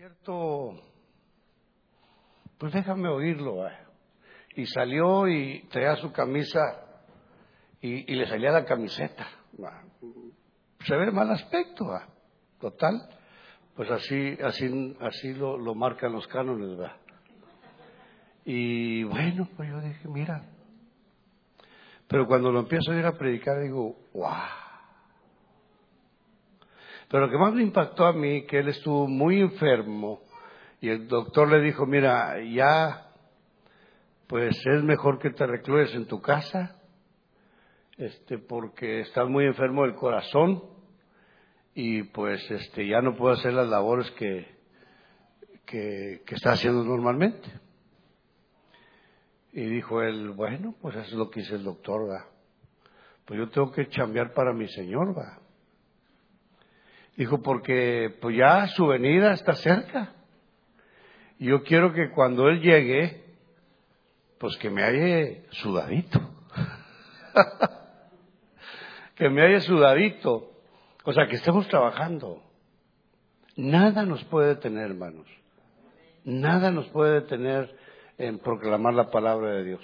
cierto, pues déjame oírlo. ¿eh? Y salió y traía su camisa y, le salía la camiseta. Se ve mal aspecto, total. Pues así, así, así lo, lo marcan los cánones, ¿verdad? Y bueno, pues yo dije, mira. Pero cuando lo empiezo a ir a predicar, digo, wow. Pero lo que más me impactó a mí, que él estuvo muy enfermo y el doctor le dijo, mira, ya, pues es mejor que te recluyes en tu casa, este, porque estás muy enfermo del corazón y pues este, ya no puedo hacer las labores que, que, que está haciendo normalmente. Y dijo él, bueno, pues eso es lo que dice el doctor, va. Pues yo tengo que chambear para mi señor, va. Dijo, porque pues ya su venida está cerca. Yo quiero que cuando él llegue, pues que me halle sudadito. que me halle sudadito. O sea, que estemos trabajando. Nada nos puede detener, hermanos. Nada nos puede detener en proclamar la palabra de Dios.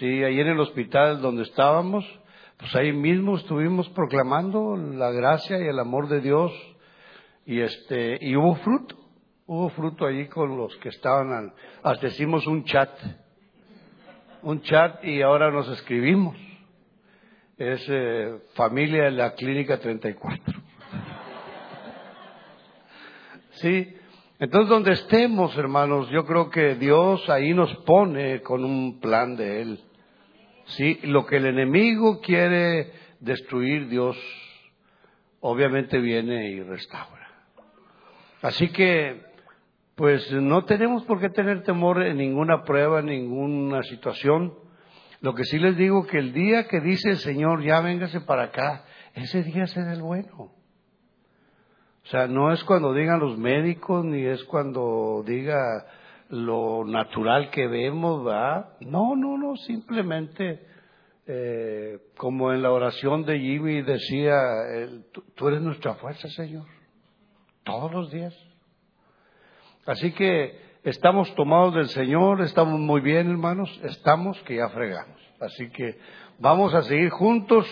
Sí, ahí en el hospital donde estábamos, pues ahí mismo estuvimos proclamando la gracia y el amor de Dios y este y hubo fruto, hubo fruto allí con los que estaban, hasta hicimos un chat, un chat y ahora nos escribimos. Es eh, familia de la clínica 34. Sí, entonces, donde estemos, hermanos, yo creo que Dios ahí nos pone con un plan de Él. Sí, lo que el enemigo quiere destruir, Dios obviamente viene y restaura. Así que, pues no tenemos por qué tener temor en ninguna prueba, en ninguna situación. Lo que sí les digo que el día que dice el Señor, ya véngase para acá, ese día será el bueno. O sea, no es cuando digan los médicos, ni es cuando diga lo natural que vemos, ¿verdad? No, no, no, simplemente eh, como en la oración de Jimmy decía, tú eres nuestra fuerza, Señor, todos los días. Así que estamos tomados del Señor, estamos muy bien, hermanos, estamos que ya fregamos. Así que vamos a seguir juntos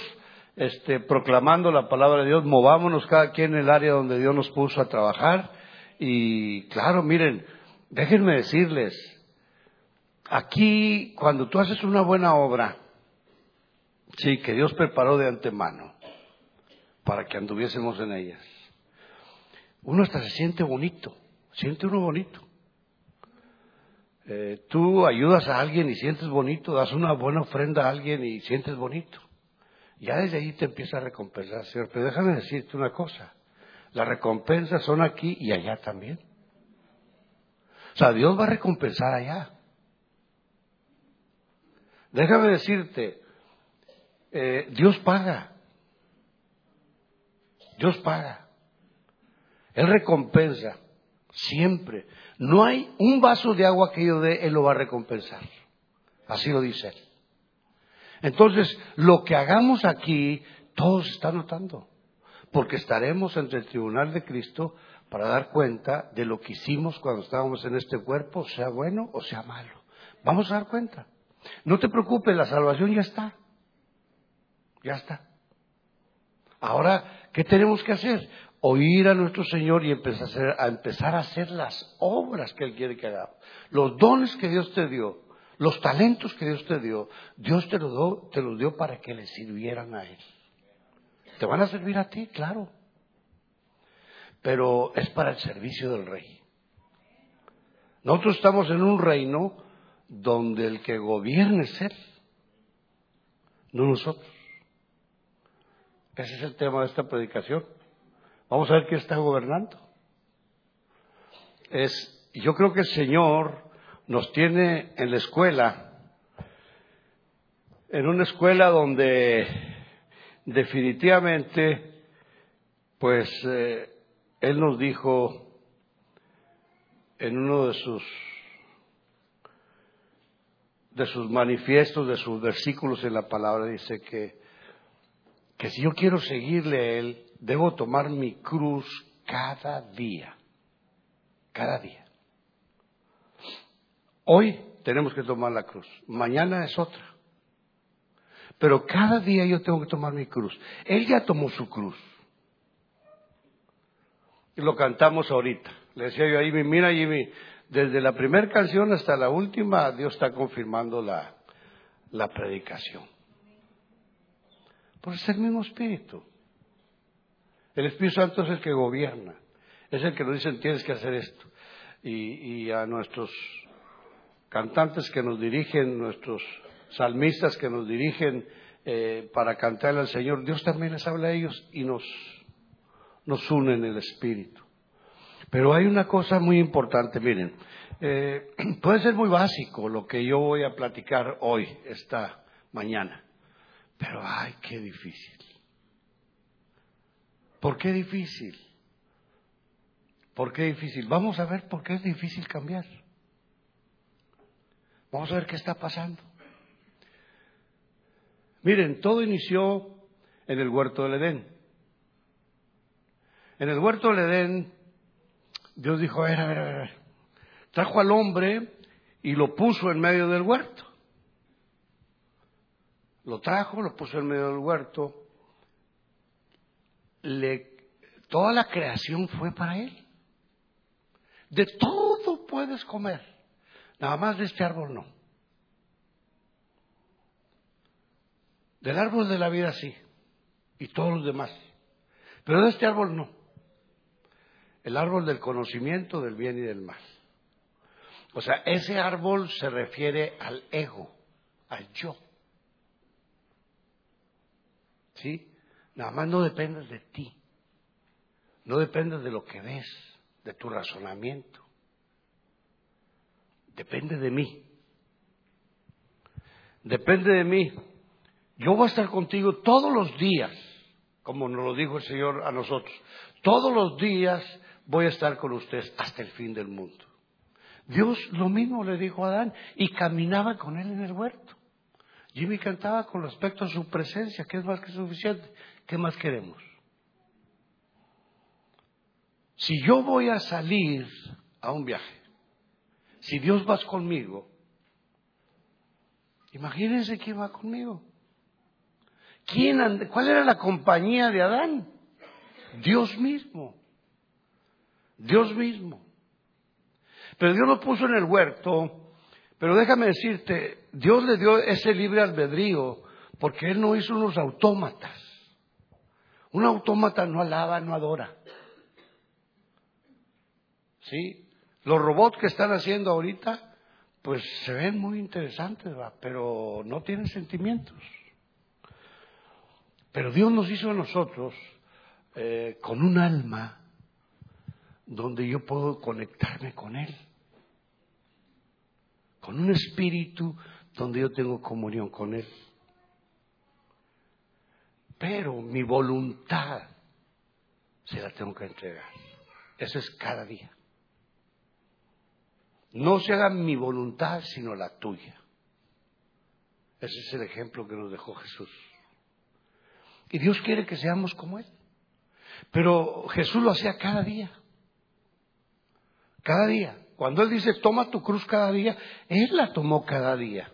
este, proclamando la palabra de Dios, movámonos cada quien en el área donde Dios nos puso a trabajar. Y claro, miren, déjenme decirles, aquí cuando tú haces una buena obra, sí, que Dios preparó de antemano para que anduviésemos en ellas, uno hasta se siente bonito, siente uno bonito. Eh, tú ayudas a alguien y sientes bonito, das una buena ofrenda a alguien y sientes bonito. Ya desde ahí te empieza a recompensar, Señor. Pero déjame decirte una cosa. Las recompensas son aquí y allá también. O sea, Dios va a recompensar allá. Déjame decirte, eh, Dios paga. Dios paga. Él recompensa. Siempre. No hay un vaso de agua que yo dé, Él lo va a recompensar. Así lo dice Él. Entonces, lo que hagamos aquí, todos están notando, porque estaremos ante el tribunal de Cristo para dar cuenta de lo que hicimos cuando estábamos en este cuerpo, sea bueno o sea malo. Vamos a dar cuenta. No te preocupes, la salvación ya está. Ya está. Ahora, ¿qué tenemos que hacer? Oír a nuestro Señor y empezar a, hacer, a empezar a hacer las obras que Él quiere que hagamos. Los dones que Dios te dio, los talentos que Dios te dio, Dios te los, te los dio para que le sirvieran a Él. ¿Te van a servir a ti? Claro. Pero es para el servicio del rey. Nosotros estamos en un reino donde el que gobierne es Él, no nosotros. Ese es el tema de esta predicación. Vamos a ver quién está gobernando. Es, yo creo que el Señor nos tiene en la escuela, en una escuela donde definitivamente, pues, eh, Él nos dijo en uno de sus de sus manifiestos, de sus versículos en la palabra, dice que, si yo quiero seguirle a Él, debo tomar mi cruz cada día. cada día. Hoy tenemos que tomar la cruz, mañana es otra. Pero cada día yo tengo que tomar mi cruz. Él ya tomó su cruz. Y lo cantamos ahorita. Le decía yo a Jimmy, mira Jimmy, desde la primera canción hasta la última, Dios está confirmando la, la predicación. Por es el mismo Espíritu. El Espíritu Santo es el que gobierna. Es el que nos dice, tienes que hacer esto. Y, a nuestros cantantes que nos dirigen, nuestros salmistas que nos dirigen eh, para cantarle al Señor, Dios también les habla a ellos y nos, nos une en el Espíritu. Pero hay una cosa muy importante, miren, eh, puede ser muy básico lo que yo voy a platicar hoy, esta mañana, pero ay, qué difícil. ¿Por qué difícil? ¿Por qué difícil? Vamos a ver por qué es difícil cambiar. Vamos a ver qué está pasando. Miren, todo inició en el huerto del Edén. En el huerto del Edén, Dios dijo, trajo al hombre y lo puso en medio del huerto. Lo trajo, lo puso en medio del huerto. Toda la creación fue para él. De todo puedes comer, nada más de este árbol no. Del árbol de la vida sí, y todos los demás. Pero de este árbol no. El árbol del conocimiento del bien y del mal. O sea, ese árbol se refiere al ego, al yo. ¿Sí? Nada más no dependes de ti. No dependes de lo que ves, de tu razonamiento. Depende de mí. Depende de mí. Yo voy a estar contigo todos los días, como nos lo dijo el Señor a nosotros. Todos los días voy a estar con ustedes hasta el fin del mundo. Dios lo mismo le dijo a Adán y caminaba con él en el huerto. Jimmy cantaba con respecto a su presencia, que es más que suficiente. ¿Qué más queremos? Si yo voy a salir a un viaje, si Dios va conmigo, imagínense quién va conmigo. ¿Quién ¿Cuál era la compañía de Adán? Dios mismo. Dios mismo. Pero Dios lo puso en el huerto. Pero déjame decirte, Dios le dio ese libre albedrío porque Él no hizo unos autómatas. Un autómata no alaba, no adora. ¿Sí? Los robots que están haciendo ahorita, pues se ven muy interesantes, pero no tienen sentimientos. Pero Dios nos hizo a nosotros eh, con un alma donde yo puedo conectarme con Él. Con un espíritu donde yo tengo comunión con Él. Pero mi voluntad se la tengo que entregar. Eso es cada día. No se haga mi voluntad, sino la tuya. Ese es el ejemplo que nos dejó Jesús. Y Dios quiere que seamos como Él. Pero Jesús lo hacía cada día. Cada día. Cuando Él dice, toma tu cruz cada día, Él la tomó cada día.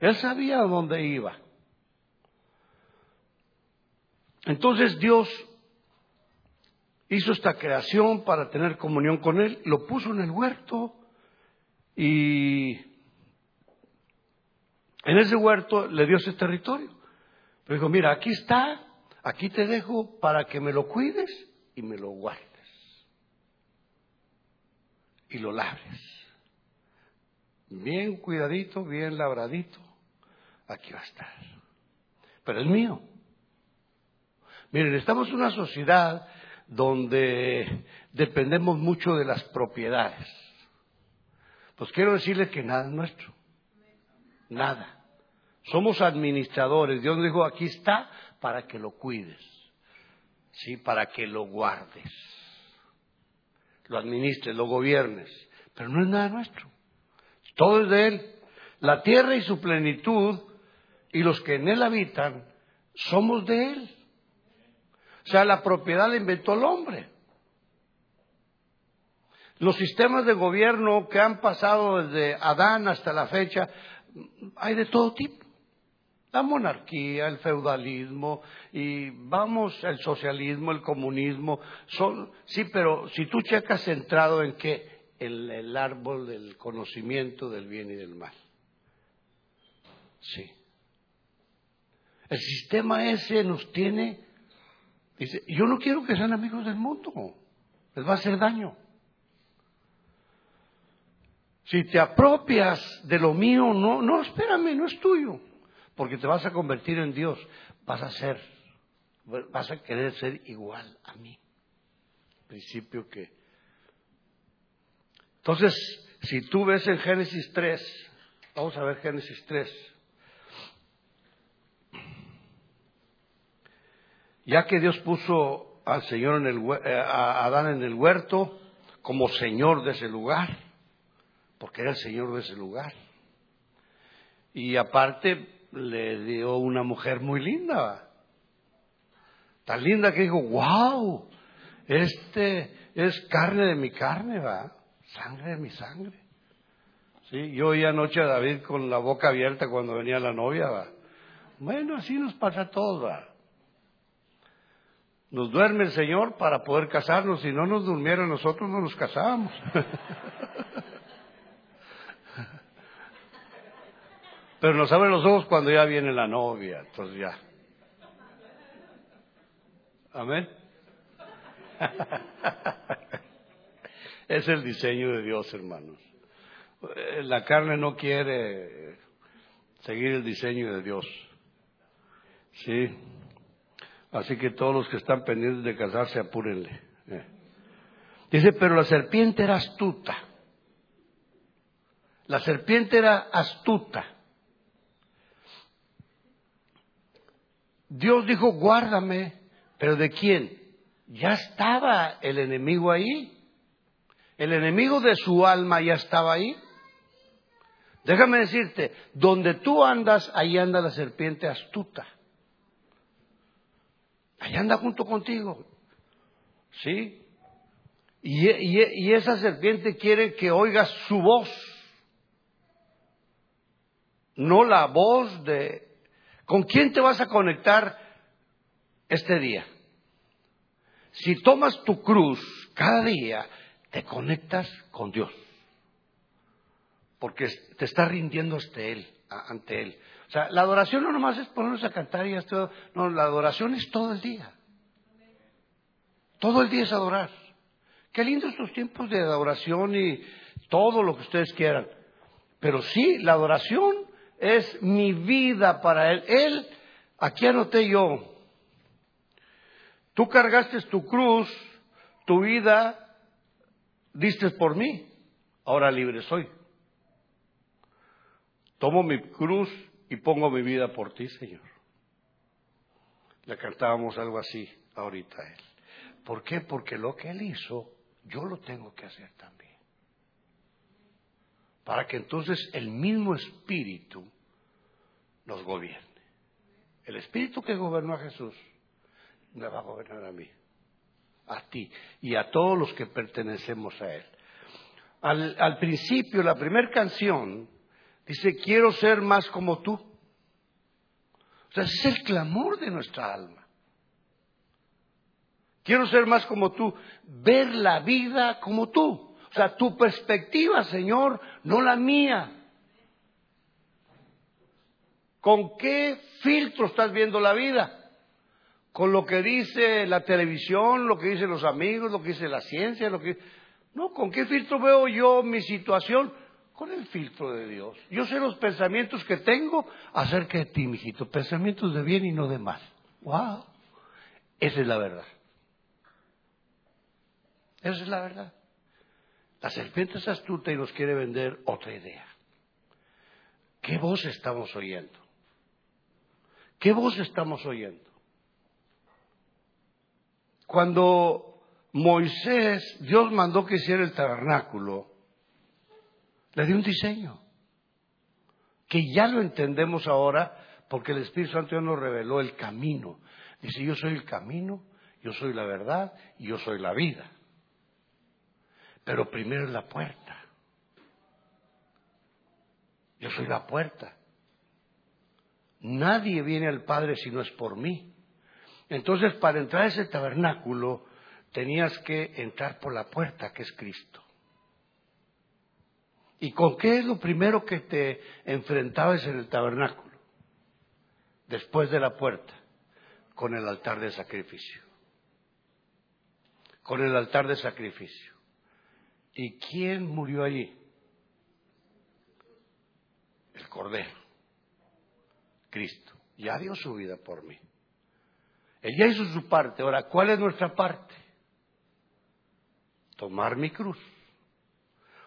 Él sabía a dónde iba. Entonces Dios hizo esta creación para tener comunión con Él, lo puso en el huerto y en ese huerto le dio ese territorio. Pero dijo, mira, aquí está, aquí te dejo para que me lo cuides y me lo guardes. Y lo labres. Bien cuidadito, bien labradito, aquí va a estar. Pero es mío. Miren, estamos en una sociedad donde dependemos mucho de las propiedades. Pues quiero decirles que nada es nuestro. Nada. Somos administradores. Dios dijo, aquí está para que lo cuides, ¿sí? Para que lo guardes, lo administres, lo gobiernes. Pero no es nada nuestro. Todo es de Él. La tierra y su plenitud y los que en Él habitan somos de Él. O sea, la propiedad la inventó el hombre. Los sistemas de gobierno que han pasado desde Adán hasta la fecha, hay de todo tipo. La monarquía, el feudalismo, y vamos, el socialismo, el comunismo, son, sí, pero si tú checas centrado en qué, en el árbol del conocimiento del bien y del mal. Sí. El sistema ese nos tiene, dice, yo no quiero que sean amigos del mundo, les va a hacer daño. Si te apropias de lo mío, no, no, espérame, no es tuyo, porque te vas a convertir en Dios, vas a ser, vas a querer ser igual a mí. Principio que. Entonces, si tú ves en Génesis 3, vamos a ver Génesis 3. Ya que Dios puso al Señor en el, eh, a Adán en el huerto como Señor de ese lugar, porque era el Señor de ese lugar. Y aparte le dio una mujer muy linda, tan linda que dijo, wow, este es carne de mi carne, va, sangre de mi sangre. Sí, yo oí anoche a David con la boca abierta cuando venía la novia, va. Bueno, así nos pasa a todos, va. Nos duerme el Señor para poder casarnos. Si no nos durmiera nosotros, no nos casábamos. Pero nos abre los ojos cuando ya viene la novia. Entonces ya. Amén. es el diseño de Dios, hermanos. La carne no quiere seguir el diseño de Dios. Sí. Así que todos los que están pendientes de casarse, apúrenle. Eh. Dice, pero la serpiente era astuta. La serpiente era astuta. Dios dijo, guárdame, pero ¿de quién? Ya estaba el enemigo ahí. El enemigo de su alma ya estaba ahí. Déjame decirte, donde tú andas, ahí anda la serpiente astuta. Allá anda junto contigo. ¿Sí? Y, esa serpiente quiere que oigas su voz. No la voz de... ¿Con quién te vas a conectar este día? Si tomas tu cruz cada día, te conectas con Dios. Porque te está rindiendo ante Él, ante Él. O sea, la adoración no nomás es ponernos a cantar y esto, no, la adoración es todo el día. Todo el día es adorar. Qué lindos estos tiempos de adoración y todo lo que ustedes quieran. Pero sí, la adoración es mi vida para Él. Él, aquí anoté yo, tú cargaste tu cruz, tu vida, diste por mí, ahora libre soy. Tomo mi cruz y pongo mi vida por ti, Señor. Le cantábamos algo así ahorita a Él. ¿Por qué? Porque lo que Él hizo, yo lo tengo que hacer también. Para que entonces el mismo Espíritu nos gobierne. El Espíritu que gobernó a Jesús me va a gobernar a mí, a ti y a todos los que pertenecemos a Él. Al, principio, la primera canción Dice, quiero ser más como tú. O sea, ese es el clamor de nuestra alma. Quiero ser más como tú, ver la vida como tú. Sea, tu perspectiva, Señor, no la mía. ¿Con qué filtro estás viendo la vida? ¿Con lo que dice la televisión, lo que dicen los amigos, lo que dice la ciencia? Lo que... No, ¿con qué filtro veo yo mi situación? con el filtro de Dios. Yo sé los pensamientos que tengo acerca de ti, mijito. Pensamientos de bien y no de mal. ¡Wow! Esa es la verdad. Esa es la verdad. La serpiente es astuta y nos quiere vender otra idea. ¿Qué voz estamos oyendo? ¿Qué voz estamos oyendo? Cuando Moisés, Dios mandó que hiciera el tabernáculo, le dio un diseño que ya lo entendemos ahora porque el Espíritu Santo ya nos reveló el camino. Dice, yo soy el camino, yo soy la verdad y yo soy la vida. Pero primero es la puerta. Yo soy la puerta. Nadie viene al Padre si no es por mí. Entonces, para entrar a ese tabernáculo, tenías que entrar por la puerta, que es Cristo. ¿Y con qué es lo primero que te enfrentabas en el tabernáculo? Después de la puerta, con el altar de sacrificio. Con el altar de sacrificio. ¿Y quién murió allí? El Cordero. Cristo. Ya dio su vida por mí. Él ya hizo su parte. Ahora, ¿cuál es nuestra parte? Tomar mi cruz.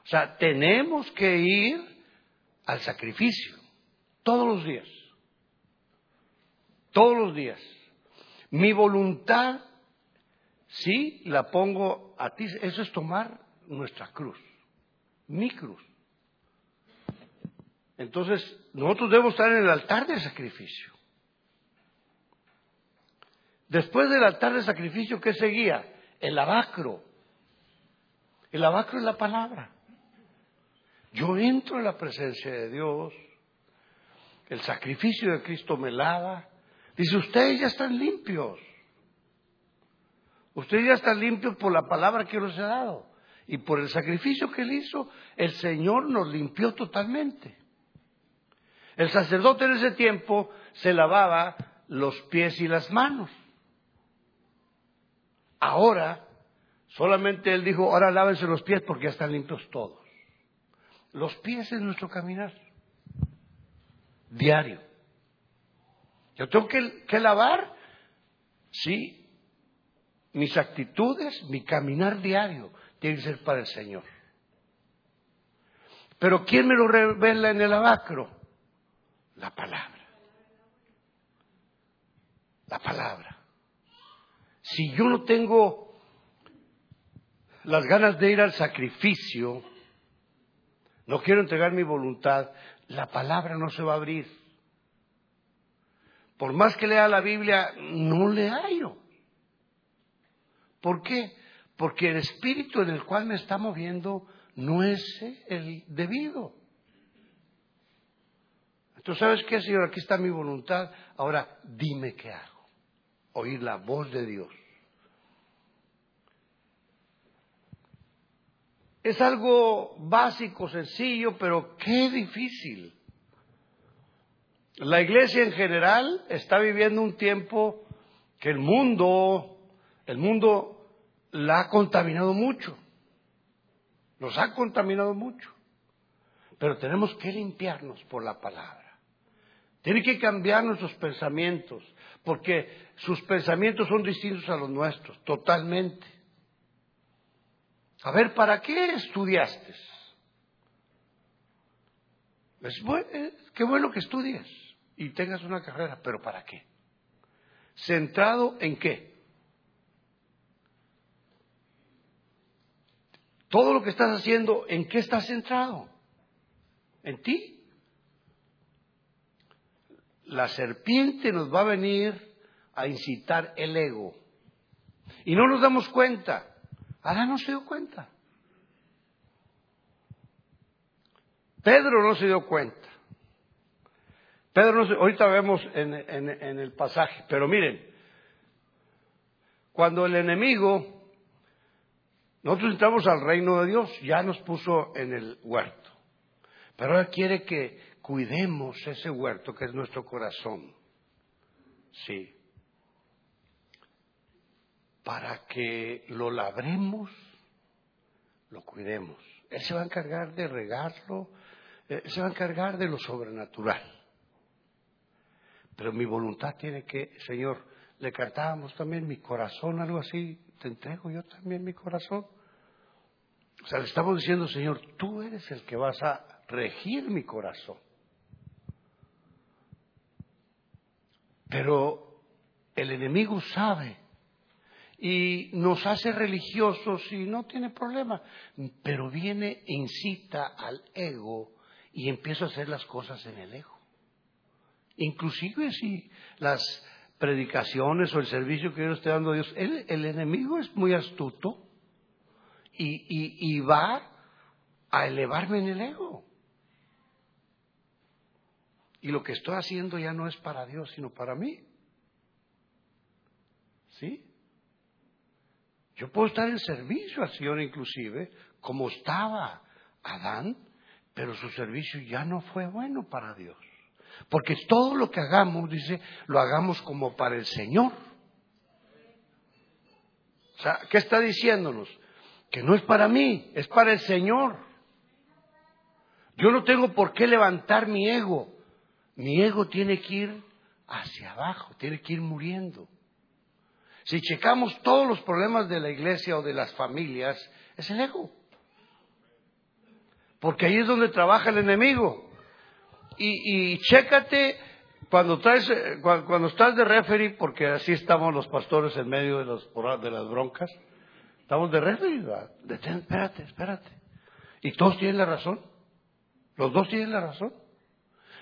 O sea, tenemos que ir al sacrificio todos los días. Todos los días. Mi voluntad, sí, la pongo a ti. Eso es tomar nuestra cruz. Mi cruz. Entonces, nosotros debemos estar en el altar de sacrificio. Después del altar de sacrificio, ¿qué seguía? El lavacro. El lavacro es la palabra. Yo entro en la presencia de Dios, el sacrificio de Cristo me lava. Dice, ustedes ya están limpios. Ustedes ya están limpios por la palabra que les he dado. Y por el sacrificio que él hizo, el Señor nos limpió totalmente. El sacerdote en ese tiempo se lavaba los pies y las manos. Ahora, solamente él dijo, ahora lávense los pies porque ya están limpios todos. Los pies es nuestro caminar diario. Yo tengo que, lavar, sí, mis actitudes, mi caminar diario tiene que ser para el Señor. Pero ¿quién me lo revela en el abacro? La palabra. La palabra. Si yo no tengo las ganas de ir al sacrificio, no quiero entregar mi voluntad, la palabra no se va a abrir. Por más que lea la Biblia, no le hallo. ¿Por qué? Porque el espíritu en el cual me está moviendo no es el debido. Entonces, ¿sabes qué, Señor? Aquí está mi voluntad. Ahora, dime qué hago. Oír la voz de Dios. Es algo básico, sencillo, pero qué difícil. La iglesia en general está viviendo un tiempo que el mundo, el mundo la ha contaminado mucho. Nos ha contaminado mucho. Pero tenemos que limpiarnos por la palabra. Tiene que cambiar nuestros pensamientos, porque sus pensamientos son distintos a los nuestros, totalmente. A ver, ¿para qué estudiaste? Es qué bueno que estudies y tengas una carrera, pero ¿para qué? ¿Centrado en qué? Todo lo que estás haciendo, ¿en qué estás centrado? ¿En ti? La serpiente nos va a venir a incitar el ego. Y no nos damos cuenta. Adán no se dio cuenta. Pedro no se dio cuenta. Pedro no se, ahorita vemos en el pasaje, pero miren, cuando el enemigo, nosotros entramos al reino de Dios, ya nos puso en el huerto, pero ahora quiere que cuidemos ese huerto que es nuestro corazón. Sí para que lo labremos, lo cuidemos. Él se va a encargar de regarlo, Él se va a encargar de lo sobrenatural. Pero mi voluntad tiene que, Señor, le cantábamos también mi corazón, algo así, te entrego yo también mi corazón. O sea, le estamos diciendo, Señor, tú eres el que vas a regir mi corazón. Pero el enemigo sabe y nos hace religiosos y no tiene problema, pero viene incita al ego y empieza a hacer las cosas en el ego. Inclusive si las predicaciones o el servicio que yo esté dando a Dios, el, el enemigo es muy astuto y, y va a elevarme en el ego. Y lo que estoy haciendo ya no es para Dios, sino para mí. ¿Sí? Yo puedo estar en servicio al Señor inclusive, como estaba Adán, pero su servicio ya no fue bueno para Dios. Porque todo lo que hagamos, dice, lo hagamos como para el Señor. O sea, ¿qué está diciéndonos? Que no es para mí, es para el Señor. Yo no tengo por qué levantar mi ego. Mi ego tiene que ir hacia abajo, tiene que ir muriendo. Si checamos todos los problemas de la iglesia o de las familias, es el ego. Porque ahí es donde trabaja el enemigo. Y, y chécate cuando, traes, eh, cuando, estás de referee, porque así estamos los pastores en medio de, los, de las broncas, estamos de referee, Detén, espérate, espérate. Y todos tienen la razón. Los dos tienen la razón.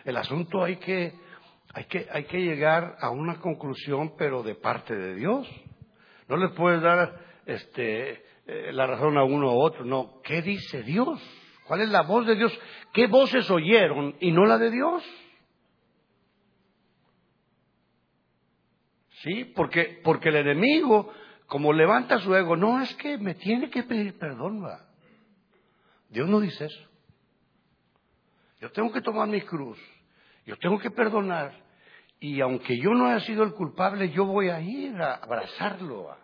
El asunto hay que, hay que, hay que llegar a una conclusión, pero de parte de Dios. No le puedes dar este, eh, la razón a uno u otro. No, ¿qué dice Dios? ¿Cuál es la voz de Dios? ¿Qué voces oyeron y no la de Dios? Sí, porque, porque el enemigo, como levanta su ego, no es que me tiene que pedir perdón. ¿va? Dios no dice eso. Yo tengo que tomar mi cruz, yo tengo que perdonar, y aunque yo no haya sido el culpable, yo voy a ir a abrazarlo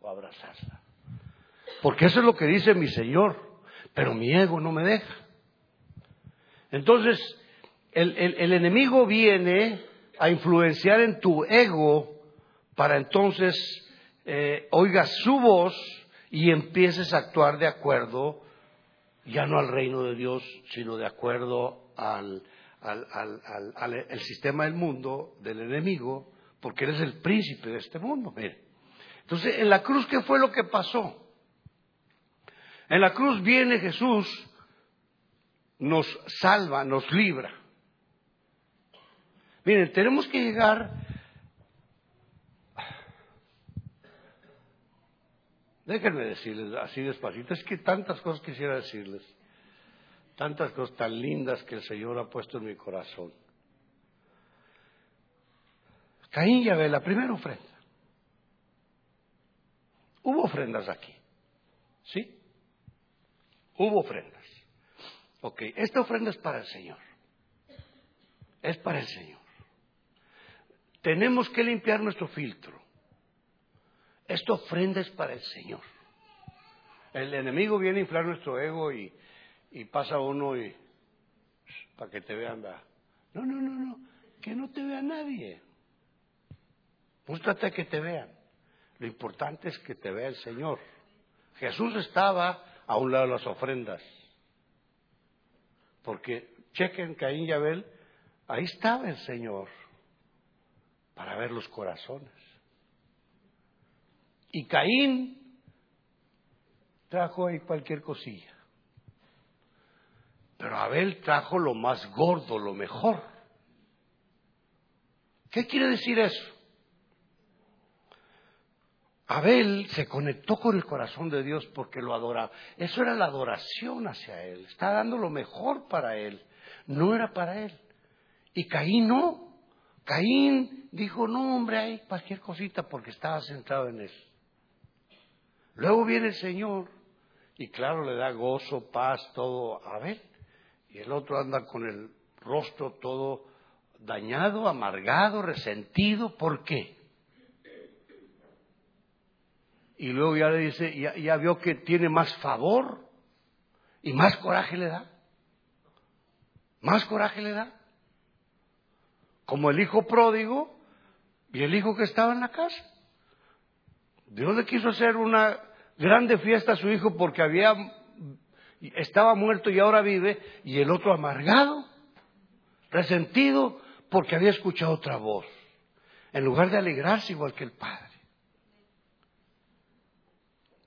o a abrazarla. Porque eso es lo que dice mi Señor, pero mi ego no me deja. Entonces, el, el enemigo viene a influenciar en tu ego para entonces eh, oigas su voz y empieces a actuar de acuerdo, ya no al reino de Dios, sino de acuerdo al, al, al, el sistema del mundo, del enemigo, porque eres el príncipe de este mundo. Mire. Entonces, en la cruz, ¿qué fue lo que pasó? En la cruz viene Jesús, nos salva, nos libra. Miren, tenemos que llegar... Déjenme decirles así despacito, es que tantas cosas quisiera decirles, tantas cosas tan lindas que el Señor ha puesto en mi corazón. Caín y Abel, la primera ofrenda. Hubo ofrendas aquí, ¿sí? Hubo ofrendas. Ok, esta ofrenda es para el Señor. Es para el Señor. Tenemos que limpiar nuestro filtro. Esta ofrenda es para el Señor. El enemigo viene a inflar nuestro ego y, pasa uno y para que te vean. No, no, no, no, que no te vea nadie. Búscate que te vean. Lo importante es que te vea el Señor. Jesús estaba a un lado las ofrendas. Porque chequen Caín y Abel, ahí estaba el Señor para ver los corazones. Y Caín trajo ahí cualquier cosilla. Pero Abel trajo lo más gordo, lo mejor. ¿Qué quiere decir eso? Abel se conectó con el corazón de Dios porque lo adoraba. Eso era la adoración hacia él. Estaba dando lo mejor para él. No era para él. Y Caín no. Caín dijo, no hombre, hay cualquier cosita porque estaba centrado en eso. Luego viene el Señor y claro, le da gozo, paz, todo a Abel. Y el otro anda con el rostro todo dañado, amargado, resentido. ¿Por qué? Y luego ya le dice, ya, ya vio que tiene más favor y más coraje le da. Más coraje le da como el hijo pródigo y el hijo que estaba en la casa. Dios le quiso hacer una grande fiesta a su hijo porque había estaba muerto y ahora vive y el otro amargado, resentido porque había escuchado otra voz, en lugar de alegrarse igual que el padre.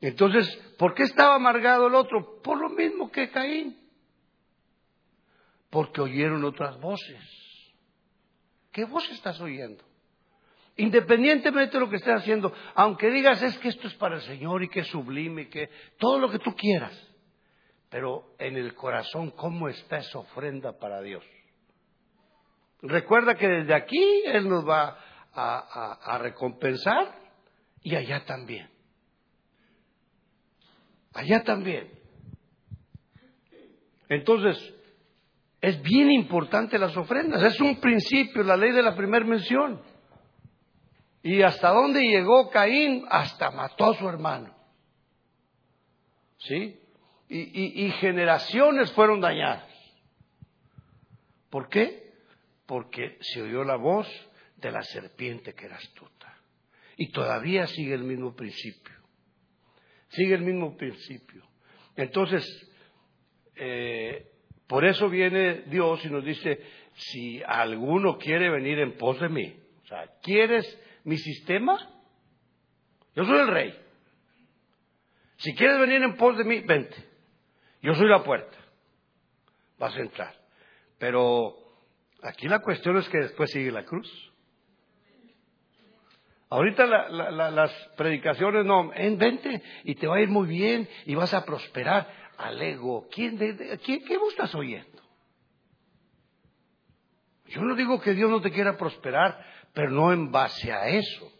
Entonces, ¿por qué estaba amargado el otro? Por lo mismo que Caín. Porque oyeron otras voces. ¿Qué voz estás oyendo? Independientemente de lo que estés haciendo, aunque digas es que esto es para el Señor y que es sublime que todo lo que tú quieras, pero en el corazón, ¿cómo está esa ofrenda para Dios? Recuerda que desde aquí Él nos va a recompensar y allá también. Allá también. Entonces, es bien importante las ofrendas. Es un principio, la ley de la primera mención. ¿Y hasta dónde llegó Caín? Hasta mató a su hermano. ¿Sí? Y, y generaciones fueron dañadas. ¿Por qué? Porque se oyó la voz de la serpiente que era astuta. Y todavía sigue el mismo principio. Sigue el mismo principio. Entonces, eh, por eso viene Dios y nos dice, si alguno quiere venir en pos de mí, o sea, ¿quieres mi sistema? Yo soy el rey. Si quieres venir en pos de mí, vente. Yo soy la puerta. Vas a entrar. Pero aquí la cuestión es que después sigue la cruz. Ahorita las predicaciones no, vente y te va a ir muy bien y vas a prosperar al ego. ¿Quién, de, ¿quién, ¿Qué vos estás oyendo? Yo no digo que Dios no te quiera prosperar, pero no en base a eso.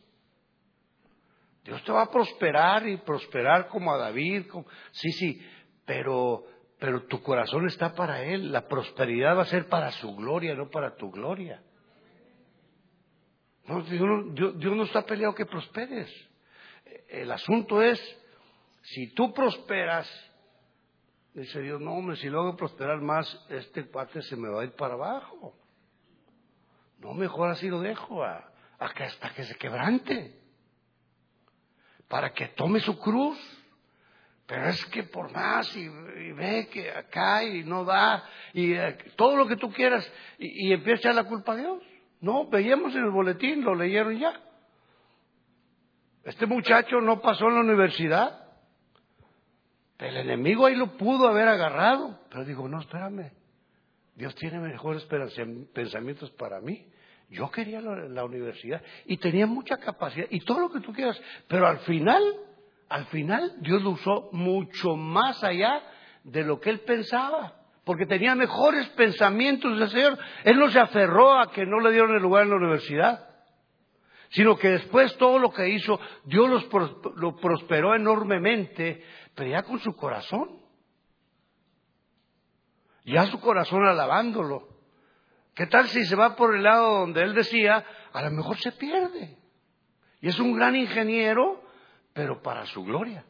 Dios te va a prosperar y prosperar como a David. Sí, sí, pero, pero tu corazón está para Él. La prosperidad va a ser para su gloria, no para tu gloria. No, Dios, no, está peleado que prosperes. El asunto es, si tú prosperas Dice Dios, no, hombre, si luego prosperar más, este cuate se me va a ir para abajo. No, mejor así lo dejo, a, que hasta que se quebrante. Para que tome su cruz. Pero es que por más, y, ve que acá y no da, y eh, todo lo que tú quieras, y, y empieza a echar la culpa a Dios. No, veíamos en el boletín, lo leyeron ya. Este muchacho no pasó en la universidad. El enemigo ahí lo pudo haber agarrado, pero digo, no, espérame, Dios tiene mejores pensamientos para mí. Yo quería la, universidad y tenía mucha capacidad y todo lo que tú quieras, pero al final, al final Dios lo usó mucho más allá de lo que él pensaba, porque tenía mejores pensamientos del Señor. Él no se aferró a que no le dieron el lugar en la universidad, sino que después todo lo que hizo, Dios lo prosperó enormemente pero ya con su corazón. Ya su corazón alabándolo. ¿Qué tal si se va por el lado donde él decía, a lo mejor se pierde? Y es un gran ingeniero, pero para su gloria.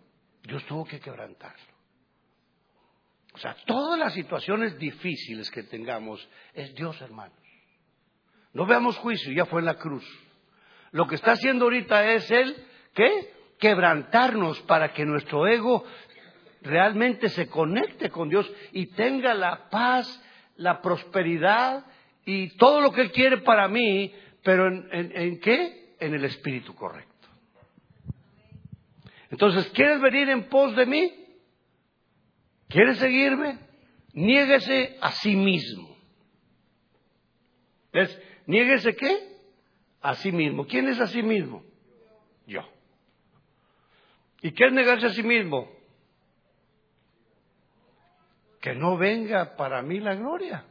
Dios tuvo que quebrantarlo. O sea, todas las situaciones difíciles que tengamos es Dios, hermanos. No veamos juicio, ya fue en la cruz. Lo que está haciendo ahorita es Él, ¿qué? quebrantarnos para que nuestro ego realmente se conecte con Dios y tenga la paz, la prosperidad y todo lo que Él quiere para mí, pero ¿en, qué? En el espíritu correcto. Entonces, ¿quieres venir en pos de mí? ¿Quieres seguirme? Niéguese a sí mismo. ¿Es? ¿Niéguese qué? A sí mismo. ¿Quién es a sí mismo? Yo. ¿Y qué es negarse a sí mismo? Que no venga para mí la gloria.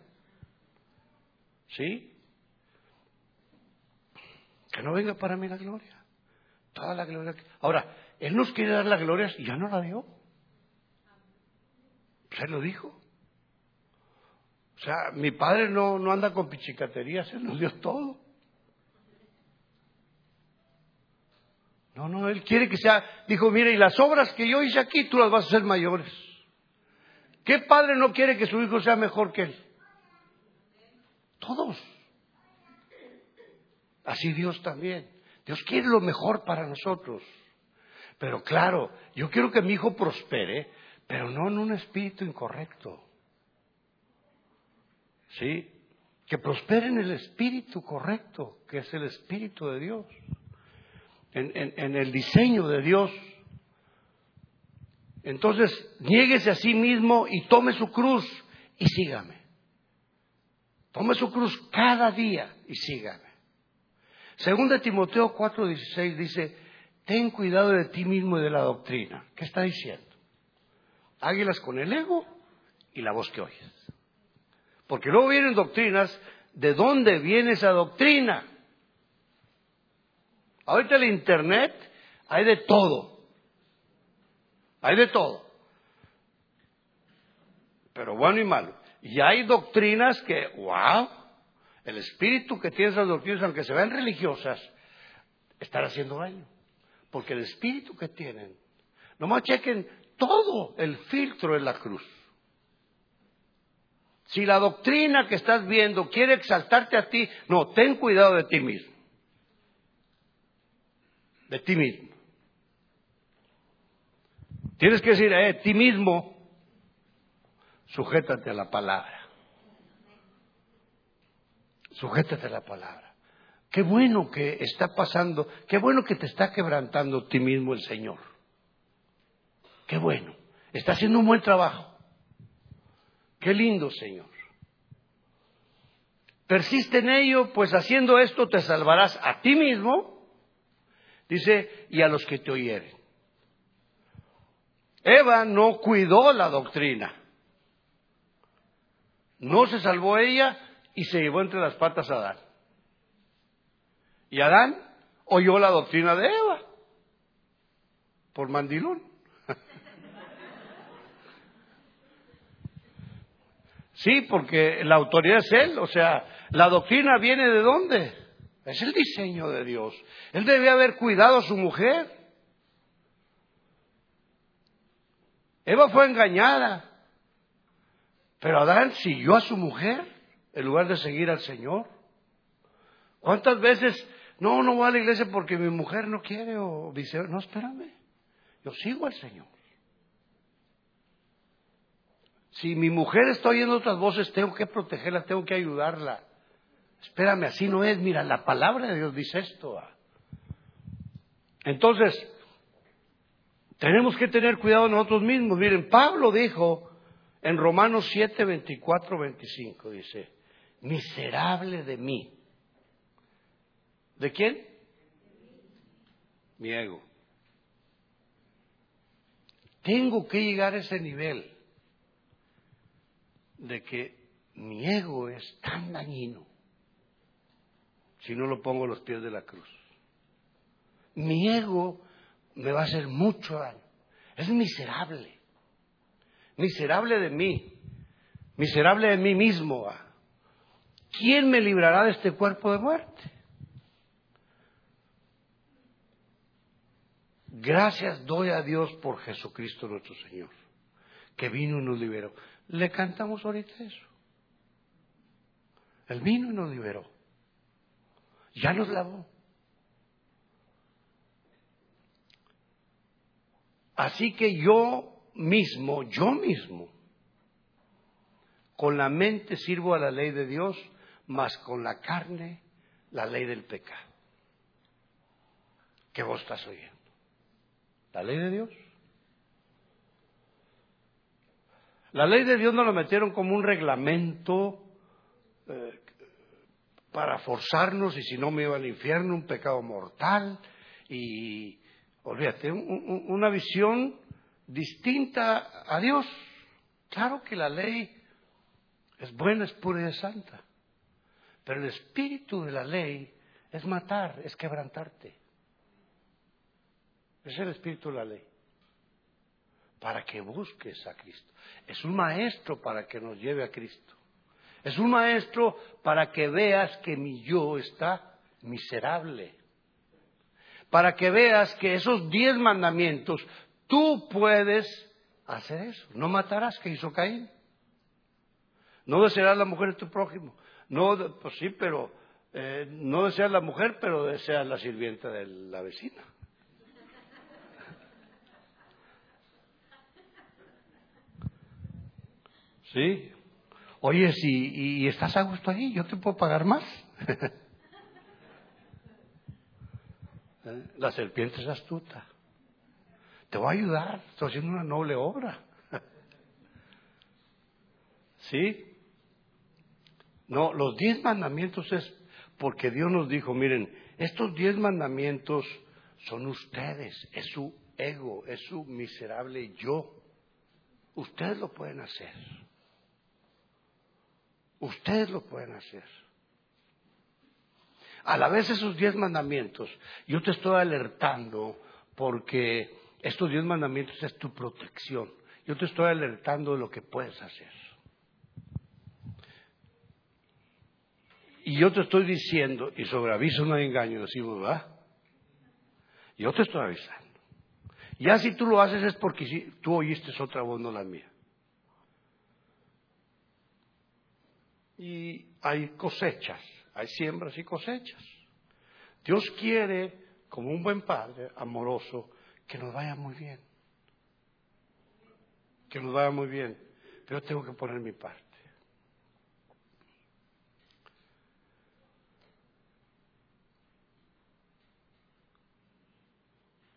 ¿Sí? Que no venga para mí la gloria. Toda la gloria. Ahora, Él nos quiere dar la gloria y ya no la dio. Se lo dijo. O sea, mi padre no, no anda con pichicaterías, Él nos dio todo. No, no, Él quiere que sea, dijo, mire, y las obras que yo hice aquí, tú las vas a hacer mayores. ¿Qué padre no quiere que su hijo sea mejor que él? Todos. Así Dios también. Dios quiere lo mejor para nosotros. Pero claro, yo quiero que mi hijo prospere, pero no en un espíritu incorrecto. ¿Sí? Que prospere en el espíritu correcto, que es el espíritu de Dios en, el diseño de Dios. Entonces, niéguese a sí mismo y tome su cruz y sígame. Tome su cruz cada día y sígame. Según de Timoteo 4:16 dice, ten cuidado de ti mismo y de la doctrina. ¿Qué está diciendo? Águilas con el ego y la voz que oyes. Porque luego vienen doctrinas, ¿de dónde viene esa doctrina? Ahorita el Internet hay de todo. Hay de todo. Pero bueno y malo. Y hay doctrinas que, wow, el espíritu que tiene esas doctrinas, aunque se vean religiosas, están haciendo daño. Porque el espíritu que tienen, nomás chequen todo el filtro en la cruz. Si la doctrina que estás viendo quiere exaltarte a ti, no, ten cuidado de ti mismo. De ti mismo. Tienes que decir, eh, ti mismo, sujétate a la palabra. Sujétate a la palabra. Qué bueno que está pasando, qué bueno que te está quebrantando ti mismo el Señor. Qué bueno. Está haciendo un buen trabajo. Qué lindo, Señor. Persiste en ello, pues haciendo esto te salvarás a ti mismo, dice, y a los que te oyeren. Eva no cuidó la doctrina. No se salvó ella y se llevó entre las patas a Adán. Y Adán oyó la doctrina de Eva por mandilón. Sí, porque la autoridad es Él, o sea, la doctrina viene de dónde? Es el diseño de Dios. Él debe haber cuidado a su mujer. Eva fue engañada, pero Adán siguió a su mujer en lugar de seguir al Señor. ¿Cuántas veces, no, no voy a la iglesia porque mi mujer no quiere o dice, no, espérame, yo sigo al Señor. Si mi mujer está oyendo otras voces, tengo que protegerla, tengo que ayudarla. Espérame, así no es. Mira, la palabra de Dios dice esto. Ah. Entonces, tenemos que tener cuidado nosotros mismos. Miren, Pablo dijo en Romanos 7, 24, 25, dice, miserable de mí. ¿De quién? Mi ego. Tengo que llegar a ese nivel de que mi ego es tan dañino si no lo pongo a los pies de la cruz. Mi ego me va a hacer mucho daño. Es miserable. Miserable de mí. Miserable de mí mismo. ¿Quién me librará de este cuerpo de muerte? Gracias doy a Dios por Jesucristo nuestro Señor, que vino y nos liberó. Le cantamos ahorita eso. Él vino y nos liberó. Ya nos lavó. Así que yo mismo, yo mismo, con la mente sirvo a la ley de Dios, mas con la carne la ley del pecado. ¿Qué vos estás oyendo? ¿La ley de Dios? La ley de Dios no lo metieron como un reglamento eh, para forzarnos y si no me iba al infierno, un pecado mortal y, olvídate, una visión distinta a Dios. Claro que la ley es buena, es pura y es santa, pero el espíritu de la ley es matar, es quebrantarte. Es el espíritu de la ley para que busques a Cristo. Es un maestro para que nos lleve a Cristo. Es un maestro para que veas que mi yo está miserable. Para que veas que esos diez mandamientos tú puedes hacer eso. No matarás, que hizo Caín. No desearás la mujer de tu prójimo. No, pues sí, pero eh, no deseas la mujer, pero deseas la sirvienta de la vecina. ¿Sí? Oye, si y estás a gusto ahí, yo te puedo pagar más. La serpiente es astuta. Te voy a ayudar, estoy haciendo una noble obra. ¿Sí? No, los diez mandamientos es porque Dios nos dijo, miren, estos diez mandamientos son ustedes, es su ego, es su miserable yo. Ustedes lo pueden hacer. Ustedes lo pueden hacer. A la vez esos diez mandamientos, yo te estoy alertando porque estos diez mandamientos es tu protección. Yo te estoy alertando de lo que puedes hacer. Y yo te estoy diciendo, y sobre aviso no hay engaño, decimos, ¿verdad? Yo te estoy avisando. Ya si tú lo haces es porque tú oíste otra voz, no la mía. Y hay cosechas, hay siembras y cosechas. Dios quiere, como un buen padre amoroso, que nos vaya muy bien. Que nos vaya muy bien. Pero tengo que poner mi parte.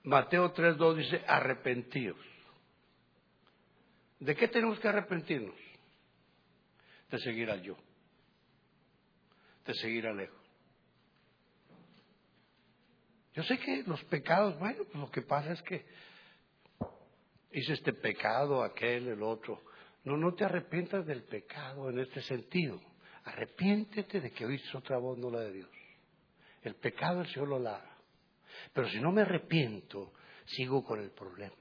Mateo 3.2 dice, arrepentidos. ¿De qué tenemos que arrepentirnos? De seguir al yo, de seguir al ego. Yo sé que los pecados, bueno, pues lo que pasa es que hice este pecado, aquel, el otro. No, no te arrepientas del pecado en este sentido. Arrepiéntete de que oíste otra voz, no la de Dios. El pecado el Señor lo lava. Pero si no me arrepiento, sigo con el problema.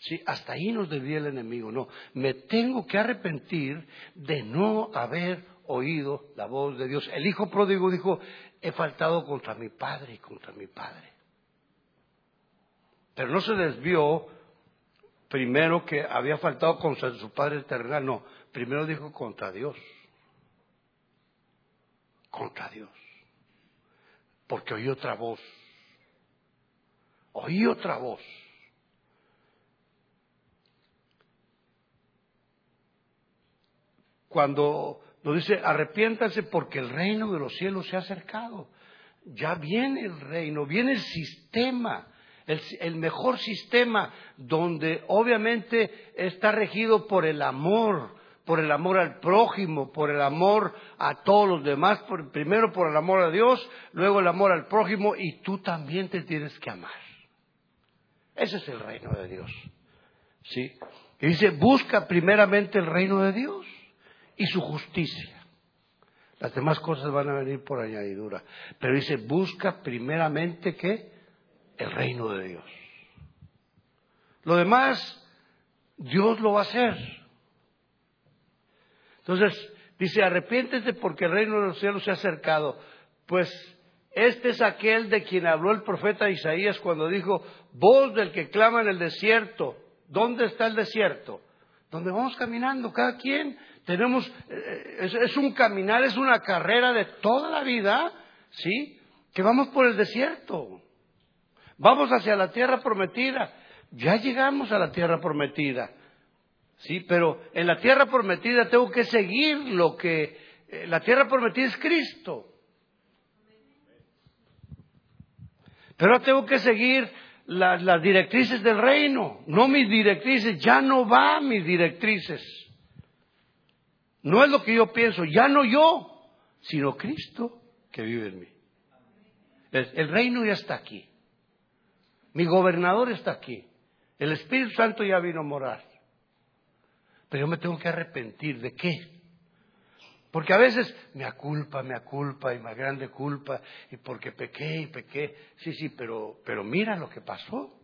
Sí, hasta ahí nos desvía el enemigo. No, me tengo que arrepentir de no haber oído la voz de Dios. El hijo pródigo dijo, he faltado contra mi padre y contra mi padre. Pero no se desvió primero que había faltado contra su padre terrenal, no, primero dijo contra Dios. Contra Dios porque oí otra voz. Oí otra voz. Cuando nos dice, arrepiéntanse porque el reino de los cielos se ha acercado. Ya viene el reino, viene el sistema, el, mejor sistema donde obviamente está regido por el amor, por el amor al prójimo, por el amor a todos los demás, primero por el amor a Dios, luego el amor al prójimo y tú también te tienes que amar. Ese es el reino de Dios. ¿Sí? Y dice, busca primeramente el reino de Dios y su justicia. Las demás cosas van a venir por añadidura. Pero dice, busca primeramente qué? El reino de Dios. Lo demás, Dios lo va a hacer. Entonces, dice, arrepiéntete porque el reino de los cielos se ha acercado. Pues este es aquel de quien habló el profeta Isaías cuando dijo, voz del que clama en el desierto. ¿Dónde está el desierto? Donde vamos caminando, cada quien. Tenemos, eh, es, un caminar, es una carrera de toda la vida, ¿sí? Que vamos por el desierto. Vamos hacia la tierra prometida. Ya llegamos a la tierra prometida. Sí, pero en la tierra prometida tengo que seguir lo que eh, la tierra prometida es Cristo. Pero tengo que seguir las, las directrices del reino, no mis directrices, ya no va mis directrices. No es lo que yo pienso, ya no yo, sino Cristo que vive en mí. El reino ya está aquí. Mi gobernador está aquí. El Espíritu Santo ya vino a morar. Pero yo me tengo que arrepentir. ¿De qué? Porque a veces me aculpa, me aculpa y más grande culpa y porque pequé y pequé. Sí, sí, pero, pero mira lo que pasó.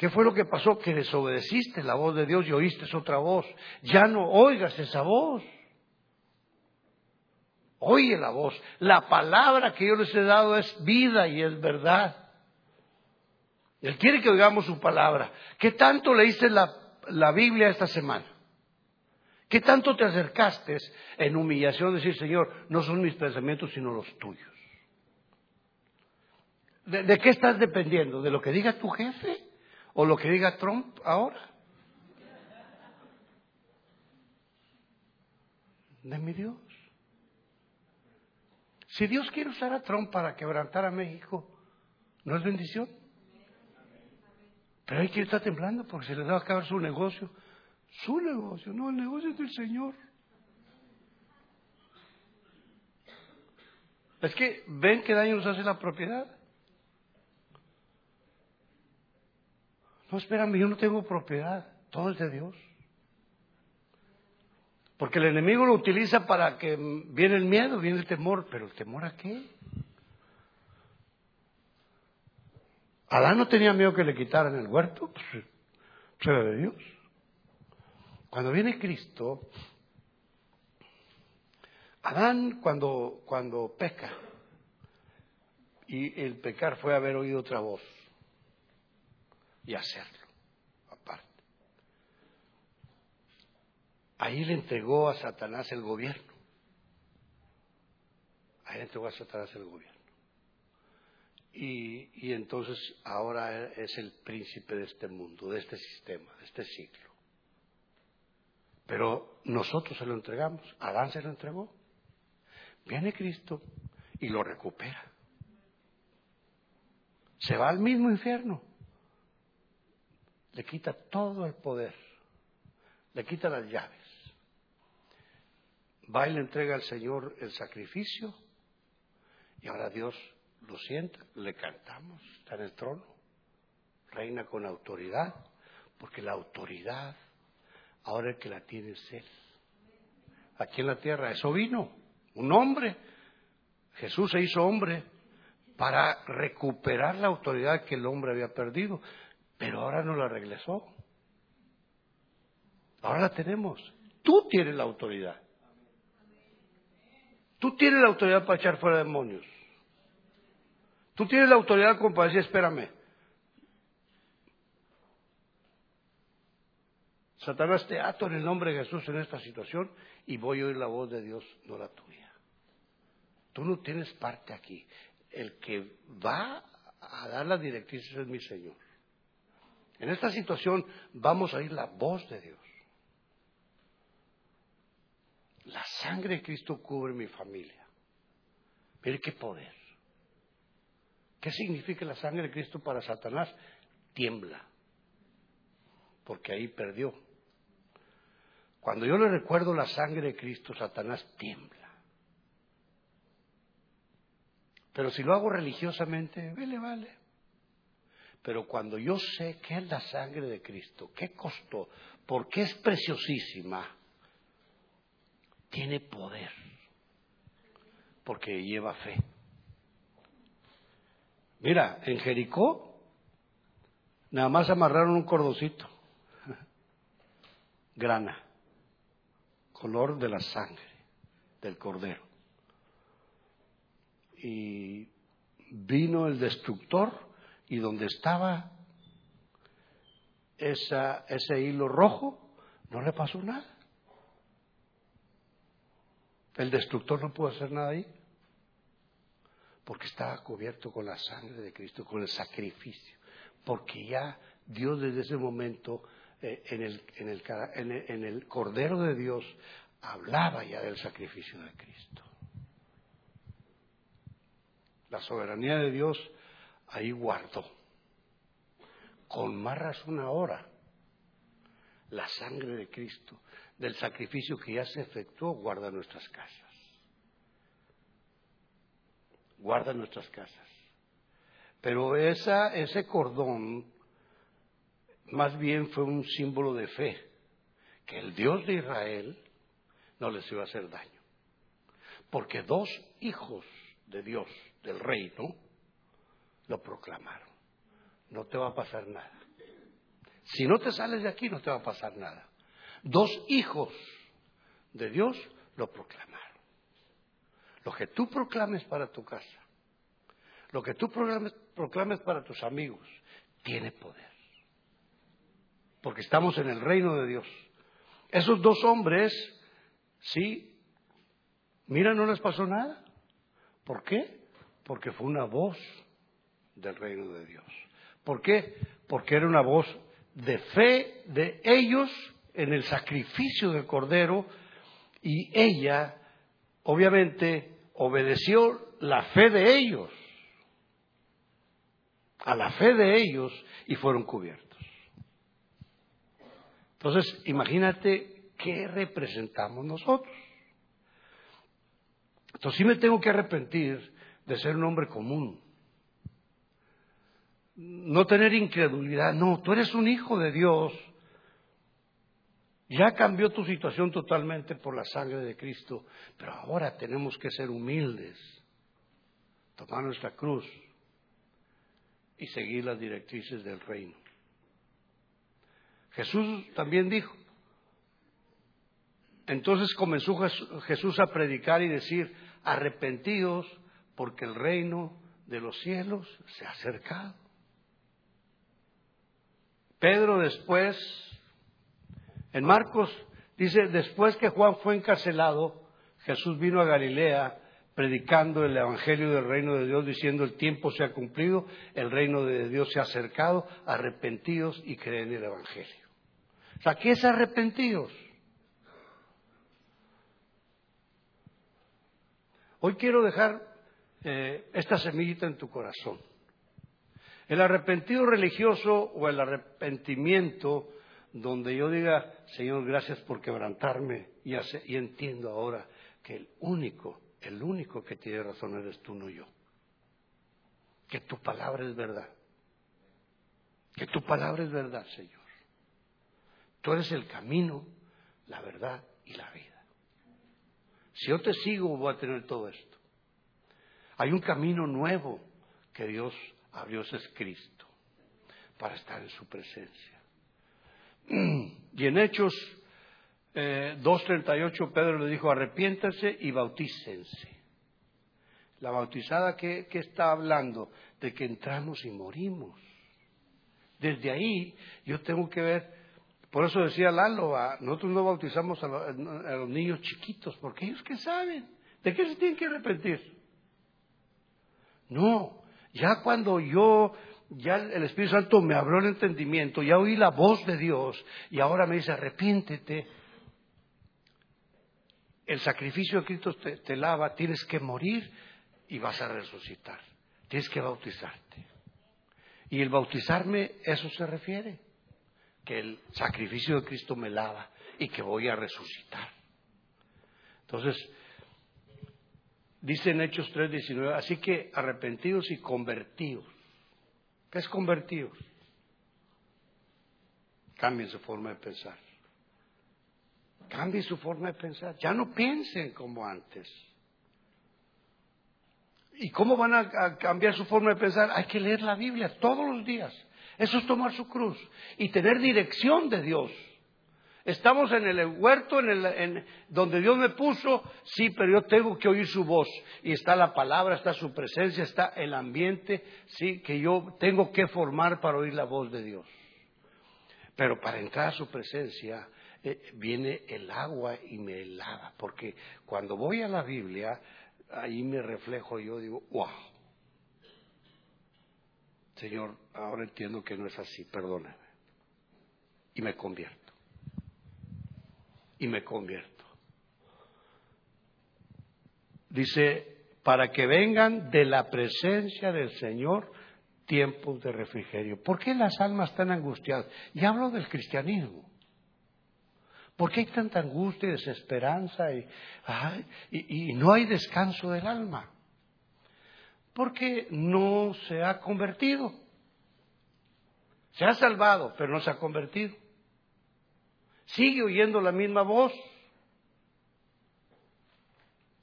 ¿Qué fue lo que pasó? Que desobedeciste la voz de Dios y oíste otra voz. Ya no oigas esa voz. Oye la voz. La palabra que yo les he dado es vida y es verdad. Él quiere que oigamos su palabra. ¿Qué tanto leíste la la Biblia esta semana? ¿Qué tanto te acercaste en humillación decir, Señor, no son mis pensamientos sino los tuyos? ¿De, qué estás dependiendo? ¿De lo que diga tu jefe? ¿O lo que diga Trump ahora? De mi Dios. Si Dios quiere usar a Trump para quebrantar a México, ¿no es bendición? Pero hay que estar temblando porque se les va a acabar su negocio. Su negocio, no, el negocio es del Señor. Es que ven qué daño nos hace la propiedad. No, espérame, yo no tengo propiedad, todo es de Dios. Porque el enemigo lo utiliza para que viene el miedo, viene el temor, pero ¿el temor a qué? Adán no tenía miedo que le quitaran el huerto, pues, era de Dios. Cuando viene Cristo, Adán cuando, cuando peca, y el pecar fue haber oído otra voz y hacerlo, aparte. Ahí le entregó a Satanás el gobierno. Ahí le entregó a Satanás el gobierno. Y, y entonces ahora es el príncipe de este mundo, de este sistema, de este ciclo. Pero nosotros se lo entregamos, Adán se lo entregó. Viene Cristo y lo recupera. Se va al mismo infierno. Le quita todo el poder. Le quita las llaves. Va y le entrega al Señor el sacrificio. Y ahora Dios lo sienta, le cantamos, está en el trono. Reina con autoridad, porque la autoridad ahora el que la tiene es Él. Aquí en la tierra, eso vino un hombre. Jesús se hizo hombre para recuperar la autoridad que el hombre había perdido, pero ahora no la regresó. Ahora la tenemos. Tú tienes la autoridad. Tú tienes la autoridad para echar fuera demonios. Tú tienes la autoridad como para decir, espérame. Satanás te ato en el nombre de Jesús en esta situación y voy a oír la voz de Dios, no la tuya. Tú no tienes parte aquí. El que va a dar las directrices es mi Señor. En esta situación vamos a oír la voz de Dios. La sangre de Cristo cubre mi familia. Mire qué poder. ¿Qué significa la sangre de Cristo para Satanás? Tiembla. Porque ahí perdió. Cuando yo le recuerdo la sangre de Cristo, Satanás tiembla. Pero si lo hago religiosamente, le vale. Pero cuando yo sé que es la sangre de Cristo, qué costó, porque es preciosísima, tiene poder, porque lleva fe. Mira, en Jericó nada más amarraron un cordocito, grana, color de la sangre del cordero y vino el destructor y donde estaba esa, ese hilo rojo, no le pasó nada. El destructor no pudo hacer nada ahí, porque estaba cubierto con la sangre de Cristo, con el sacrificio, porque ya Dios desde ese momento eh, en, el, en, el, en el Cordero de Dios hablaba ya del sacrificio de Cristo la soberanía de Dios ahí guardó. Con más razón ahora, la sangre de Cristo, del sacrificio que ya se efectuó, guarda nuestras casas. Guarda nuestras casas. Pero esa, ese cordón más bien fue un símbolo de fe, que el Dios de Israel no les iba a hacer daño. Porque dos hijos de Dios del reino, lo proclamaron. No te va a pasar nada. Si no te sales de aquí, no te va a pasar nada. Dos hijos de Dios lo proclamaron. Lo que tú proclames para tu casa, lo que tú proclames, proclames para tus amigos, tiene poder. Porque estamos en el reino de Dios. Esos dos hombres, sí, mira, no les pasó nada. ¿Por qué? Porque fue una voz del reino de Dios. ¿Por qué? Porque era una voz de fe de ellos en el sacrificio del Cordero y ella, obviamente, obedeció la fe de ellos, a la fe de ellos y fueron cubiertos. Entonces, imagínate qué representamos nosotros. Entonces sí me tengo que arrepentir de ser un hombre común. No tener incredulidad. No, tú eres un hijo de Dios. Ya cambió tu situación totalmente por la sangre de Cristo, pero ahora tenemos que ser humildes, tomar nuestra cruz y seguir las directrices del reino. Jesús también dijo, entonces comenzó Jesús a predicar y decir, arrepentidos porque el reino de los cielos se ha acercado. Pedro después, en Marcos, dice, después que Juan fue encarcelado, Jesús vino a Galilea predicando el Evangelio del reino de Dios, diciendo el tiempo se ha cumplido, el reino de Dios se ha acercado, arrepentidos y creen en el Evangelio. O sea, ¿qué es arrepentidos? Hoy quiero dejar eh, esta semillita en tu corazón. El arrepentido religioso o el arrepentimiento donde yo diga, Señor, gracias por quebrantarme y, entiendo ahora que el único, el único que tiene razón eres tú, no yo. Que tu palabra es verdad. Que tu palabra es verdad, Señor. Tú eres el camino, la verdad y la vida. Si yo te sigo, voy a tener todo esto. Hay un camino nuevo que Dios abrió, ese es Cristo, para estar en su presencia. Y en Hechos 2.38 eh, Pedro le dijo, arrepiéntanse y bautícense. La bautizada que, está hablando de que entramos y morimos. Desde ahí yo tengo que ver por eso decía Lalo, nosotros no bautizamos a, los niños chiquitos, porque ellos qué saben, ¿de qué se tienen que arrepentir? No, ya cuando yo, ya el Espíritu Santo me abrió el entendimiento, ya oí la voz de Dios y ahora me dice, arrepiéntete. El sacrificio de Cristo te lava, tienes que morir y vas a resucitar. Tienes que bautizarte. Y el bautizarme, eso se refiere que el sacrificio de Cristo me lava y que voy a resucitar. Entonces, dice en Hechos 3:19, así que arrepentidos y convertidos. ¿Qué es convertidos? Cambien su forma de pensar. Cambien su forma de pensar. Ya no piensen como antes. ¿Y cómo van a, cambiar su forma de pensar? Hay que leer la Biblia todos los días. Eso es tomar su cruz y tener dirección de Dios. Estamos en el huerto en donde Dios me puso, sí, pero yo tengo que oír su voz. Y está la palabra, está su presencia, está el ambiente, sí, que yo tengo que formar para oír la voz de Dios. Pero para entrar a su presencia eh, viene el agua y me lava, porque cuando voy a la Biblia, ahí me reflejo yo, digo, wow, Señor, ahora entiendo que no es así, perdóname. Y me convierto. Y me convierto. Dice, para que vengan de la presencia del Señor tiempos de refrigerio. ¿Por qué las almas están angustiadas? Y hablo del cristianismo. ¿Por qué hay tanta angustia y desesperanza y, y no hay descanso del alma? Porque no se ha convertido. Se ha salvado, pero no se ha convertido. Sigue oyendo la misma voz.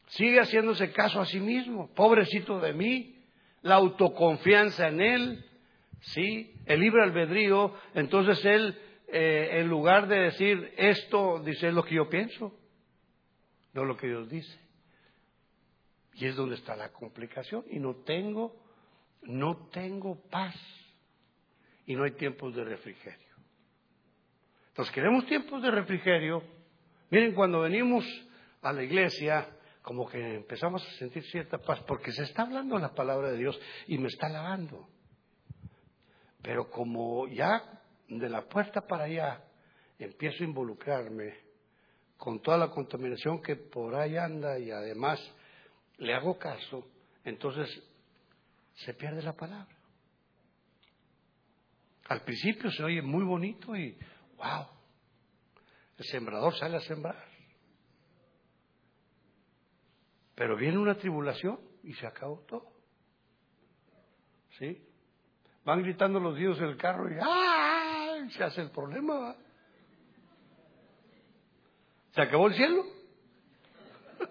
Sigue haciéndose caso a sí mismo. Pobrecito de mí. La autoconfianza en él. Sí, el libre albedrío. Entonces él, eh, en lugar de decir esto, dice lo que yo pienso, no lo que Dios dice. Y es donde está la complicación. Y no tengo, no tengo paz. Y no hay tiempos de refrigerio. Entonces, queremos tiempos de refrigerio. Miren, cuando venimos a la iglesia, como que empezamos a sentir cierta paz, porque se está hablando la palabra de Dios y me está lavando. Pero como ya de la puerta para allá empiezo a involucrarme con toda la contaminación que por ahí anda y además le hago caso, entonces se pierde la palabra. Al principio se oye muy bonito y, wow, el sembrador sale a sembrar. Pero viene una tribulación y se acabó todo. ¿Sí? Van gritando los dios del carro y ¡ay! Se hace el problema. ¿Se acabó el cielo?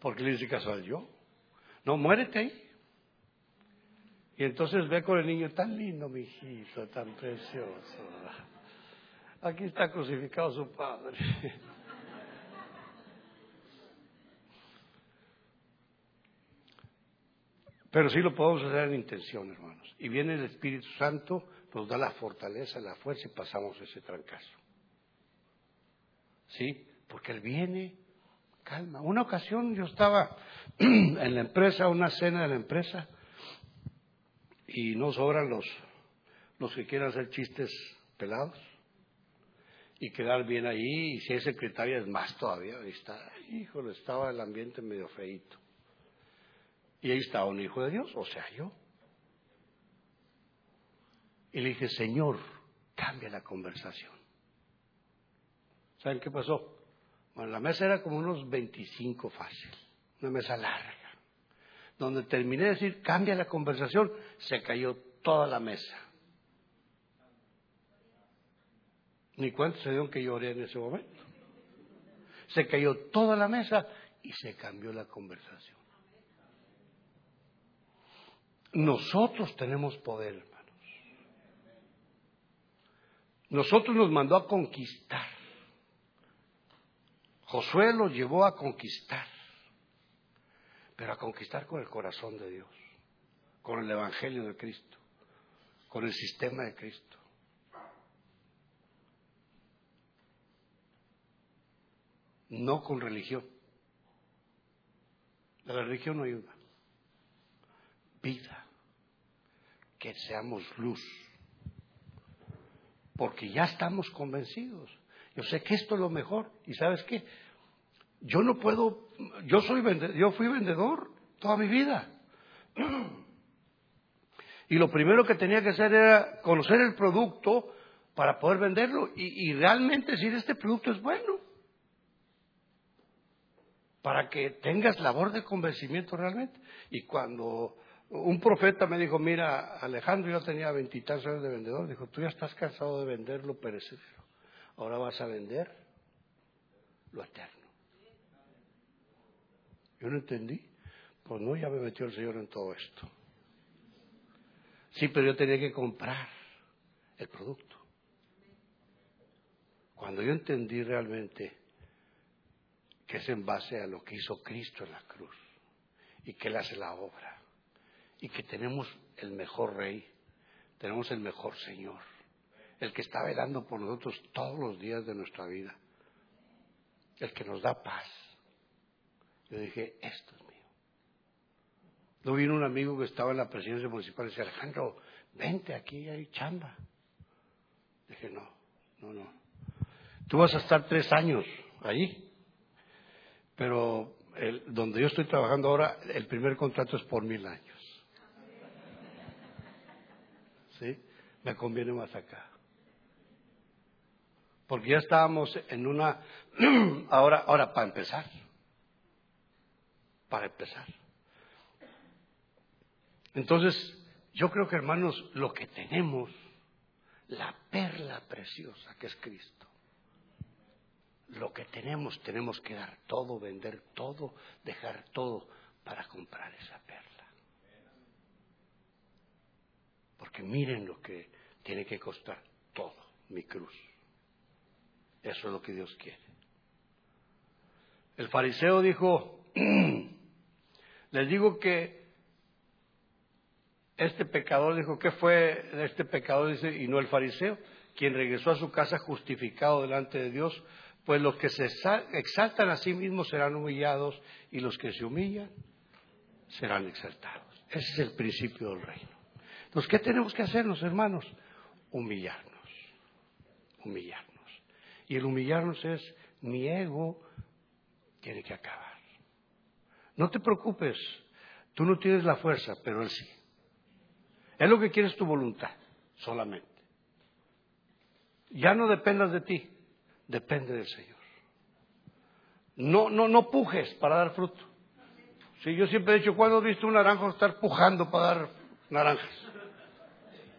Porque le dice casual yo. No, muérete ahí. Y entonces ve con el niño tan lindo, mi hijito, tan precioso. Aquí está crucificado su padre. Pero sí lo podemos hacer en intención, hermanos. Y viene el Espíritu Santo, nos da la fortaleza, la fuerza y pasamos ese trancazo. ¿Sí? Porque Él viene, calma. Una ocasión yo estaba en la empresa, una cena de la empresa, y no sobran los, los que quieran hacer chistes pelados y quedar bien ahí, y si es secretaria es más todavía, ahí está, híjole, estaba el ambiente medio feito. Y ahí estaba un hijo de Dios, o sea, yo. Y le dije, Señor, cambia la conversación. ¿Saben qué pasó? Bueno, la mesa era como unos 25 fácil, una mesa larga. Donde terminé de decir, cambia la conversación, se cayó toda la mesa. Ni cuánto se dieron que lloré en ese momento. Se cayó toda la mesa y se cambió la conversación. Nosotros tenemos poder, hermanos. Nosotros nos mandó a conquistar. Josué lo llevó a conquistar, pero a conquistar con el corazón de Dios, con el Evangelio de Cristo, con el sistema de Cristo. No con religión. La religión no ayuda vida, que seamos luz, porque ya estamos convencidos. Yo sé que esto es lo mejor y sabes qué, yo no puedo, yo soy vendedor, yo fui vendedor toda mi vida. Y lo primero que tenía que hacer era conocer el producto para poder venderlo y, y realmente decir este producto es bueno. Para que tengas labor de convencimiento realmente. Y cuando un profeta me dijo, mira, Alejandro, yo tenía veintitantos años de vendedor, dijo, tú ya estás cansado de vender lo perecedero, ahora vas a vender lo eterno. Yo no entendí, pues no, ya me metió el Señor en todo esto. Sí, pero yo tenía que comprar el producto. Cuando yo entendí realmente que es en base a lo que hizo Cristo en la cruz y que Él hace la obra y que tenemos el mejor rey, tenemos el mejor Señor, el que está velando por nosotros todos los días de nuestra vida, el que nos da paz. Yo dije, esto es mío. No vino un amigo que estaba en la presidencia municipal y decía, Alejandro, vente aquí, hay chamba. Dije, no, no, no. Tú vas a estar tres años ahí, pero el, donde yo estoy trabajando ahora, el primer contrato es por mil años. ¿sí? Me conviene más acá. Porque ya estábamos en una, ahora, ahora para empezar, para empezar. Entonces, yo creo que hermanos, lo que tenemos, la perla preciosa que es Cristo, lo que tenemos, tenemos que dar todo, vender todo, dejar todo para comprar esa perla. Porque miren lo que tiene que costar todo mi cruz. Eso es lo que Dios quiere. El fariseo dijo, les digo que este pecador dijo, ¿qué fue este pecador? Dice, y no el fariseo, quien regresó a su casa justificado delante de Dios, pues los que se exaltan a sí mismos serán humillados y los que se humillan serán exaltados. Ese es el principio del reino. Entonces, ¿qué tenemos que hacer los hermanos? Humillarnos. Humillarnos. Y el humillarnos es mi ego tiene que acabar. No te preocupes, tú no tienes la fuerza, pero Él sí. Es lo que quieres tu voluntad, solamente. Ya no dependas de ti, depende del Señor. No, no, no pujes para dar fruto. Sí, yo siempre he dicho, ¿cuándo has visto un naranjo estar pujando para dar naranjas?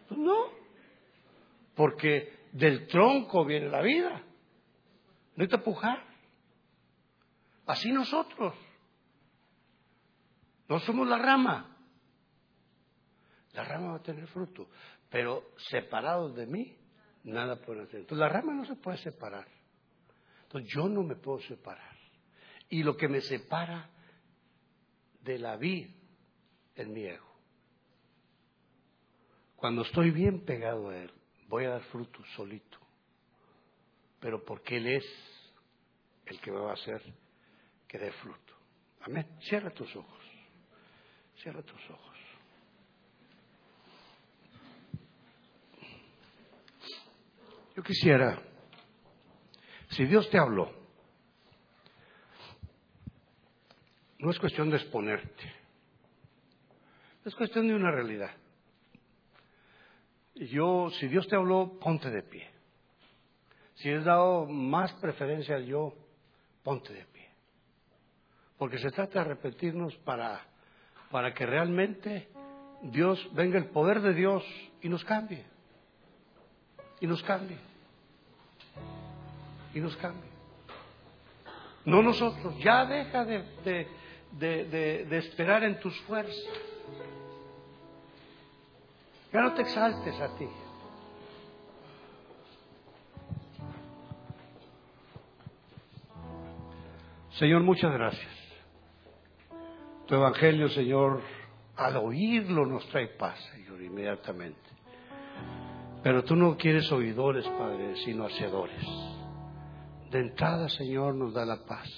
Pues no. Porque del tronco viene la vida. Necesita pujar. Así nosotros. No somos la rama. La rama va a tener fruto. Pero separados de mí, nada pueden hacer. Entonces la rama no se puede separar. Entonces yo no me puedo separar. Y lo que me separa de la vida es mi ego. Cuando estoy bien pegado a Él, voy a dar fruto solito. Pero porque Él es el que me va a hacer que dé fruto. Amén. Cierra tus ojos. Cierra tus ojos. Yo quisiera, si Dios te habló, no es cuestión de exponerte, es cuestión de una realidad. Yo, si Dios te habló, ponte de pie. Si has dado más preferencia al yo, ponte de pie. Porque se trata de repetirnos para, para que realmente Dios venga el poder de Dios y nos cambie. Y nos cambie. Y nos cambie. No nosotros. Ya deja de, de, de, de esperar en tus fuerzas. Ya no te exaltes a ti. Señor, muchas gracias. Tu evangelio, Señor, al oírlo nos trae paz, Señor, inmediatamente. Pero tú no quieres oidores, Padre, sino hacedores. De entrada, Señor, nos da la paz,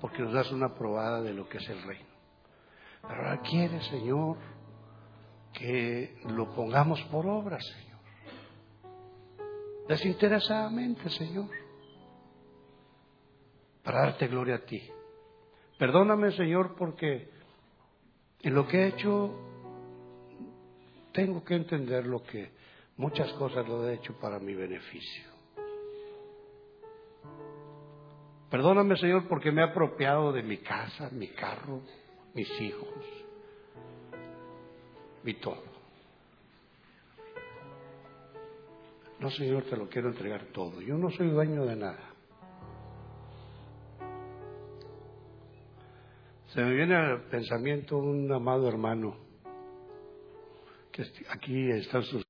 porque nos das una probada de lo que es el reino. Pero ahora quieres, Señor, que lo pongamos por obra, Señor. Desinteresadamente, Señor. Para darte gloria a ti. Perdóname, Señor, porque en lo que he hecho tengo que entender lo que muchas cosas lo he hecho para mi beneficio. Perdóname, Señor, porque me he apropiado de mi casa, mi carro, mis hijos, mi todo. No, Señor, te lo quiero entregar todo. Yo no soy dueño de nada. Se me viene al pensamiento un amado hermano que aquí están sus